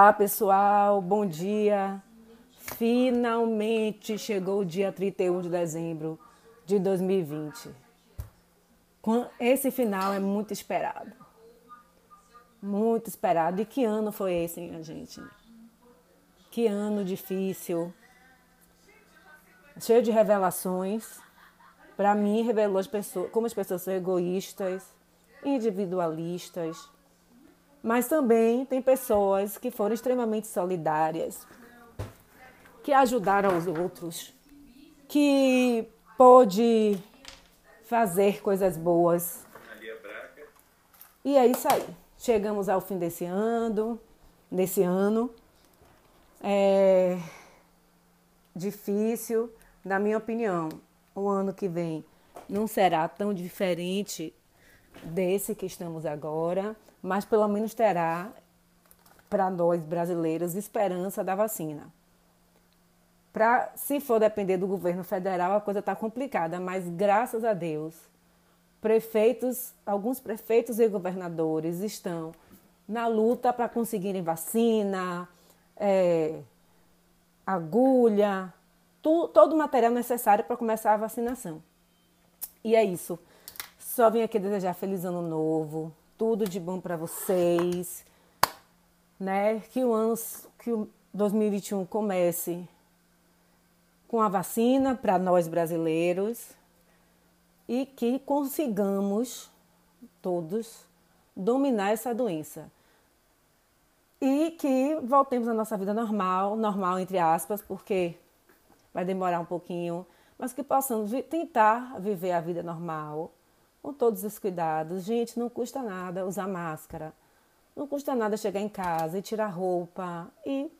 Olá, pessoal, bom dia. Finalmente chegou o dia 31 de dezembro de 2020. Esse final é muito esperado. Muito esperado. E que ano foi esse, minha gente? Que ano difícil. Cheio de revelações. Para mim, revelou as pessoas, como as pessoas são egoístas, individualistas mas também tem pessoas que foram extremamente solidárias, que ajudaram os outros, que pôde fazer coisas boas. E é isso aí. Chegamos ao fim desse ano, desse ano. É difícil, na minha opinião. O ano que vem não será tão diferente desse que estamos agora mas pelo menos terá para nós brasileiros esperança da vacina. Pra, se for depender do governo federal, a coisa está complicada, mas graças a Deus, prefeitos, alguns prefeitos e governadores estão na luta para conseguirem vacina, é, agulha, tu, todo o material necessário para começar a vacinação. E é isso. Só vim aqui desejar feliz ano novo, tudo de bom para vocês, né? Que o ano que o 2021 comece com a vacina para nós brasileiros e que consigamos todos dominar essa doença. E que voltemos à nossa vida normal, normal entre aspas, porque vai demorar um pouquinho, mas que possamos tentar viver a vida normal, com todos os cuidados. Gente, não custa nada usar máscara. Não custa nada chegar em casa e tirar roupa e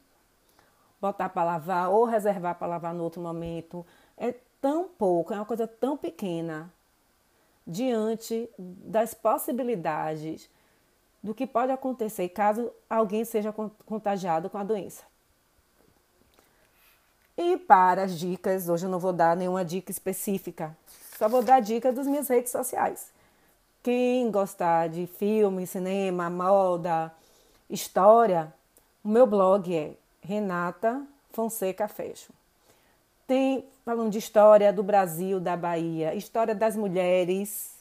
botar para lavar ou reservar para lavar no outro momento. É tão pouco, é uma coisa tão pequena diante das possibilidades do que pode acontecer caso alguém seja contagiado com a doença. E para as dicas, hoje eu não vou dar nenhuma dica específica, só vou dar dica das minhas redes sociais. Quem gostar de filme, cinema, moda, história, o meu blog é Renata Fonseca Fecho. Tem falando de história do Brasil, da Bahia, história das mulheres.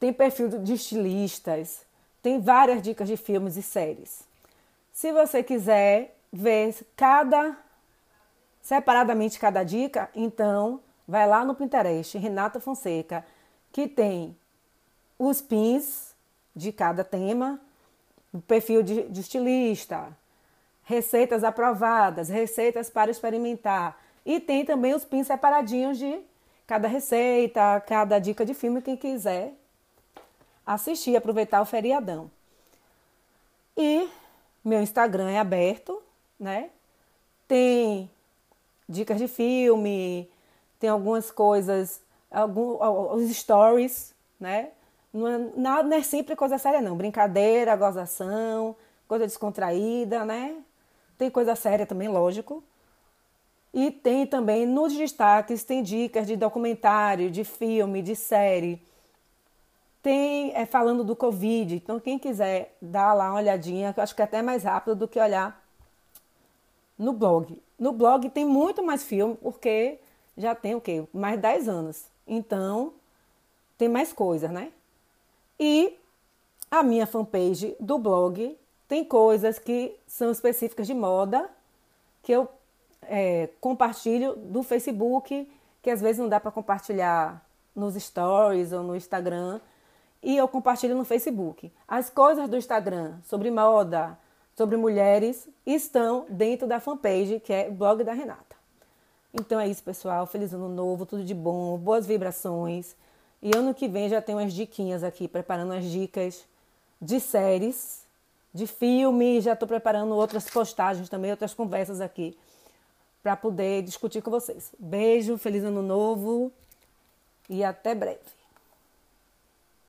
Tem perfil de estilistas, tem várias dicas de filmes e séries. Se você quiser ver cada separadamente cada dica, então vai lá no Pinterest, Renata Fonseca, que tem os pins de cada tema, o perfil de, de estilista, receitas aprovadas, receitas para experimentar. E tem também os pins separadinhos de cada receita, cada dica de filme, quem quiser assistir, aproveitar o feriadão. E meu Instagram é aberto, né? Tem dicas de filme, tem algumas coisas, alguns, os stories, né? Não é, não é sempre coisa séria, não. Brincadeira, gozação, coisa descontraída, né? Tem coisa séria também, lógico. E tem também nos destaques, tem dicas de documentário, de filme, de série. Tem é, falando do Covid. Então, quem quiser dar lá uma olhadinha, que eu acho que é até mais rápido do que olhar no blog. No blog tem muito mais filme, porque já tem o quê? Mais 10 anos. Então, tem mais coisas, né? E a minha fanpage do blog tem coisas que são específicas de moda que eu é, compartilho do Facebook, que às vezes não dá para compartilhar nos stories ou no Instagram, e eu compartilho no Facebook. As coisas do Instagram sobre moda, sobre mulheres, estão dentro da fanpage, que é Blog da Renata. Então é isso, pessoal. Feliz ano novo, tudo de bom, boas vibrações. E ano que vem já tem umas diquinhas aqui, preparando as dicas de séries, de filme. Já estou preparando outras postagens também, outras conversas aqui, para poder discutir com vocês. Beijo, feliz ano novo e até breve.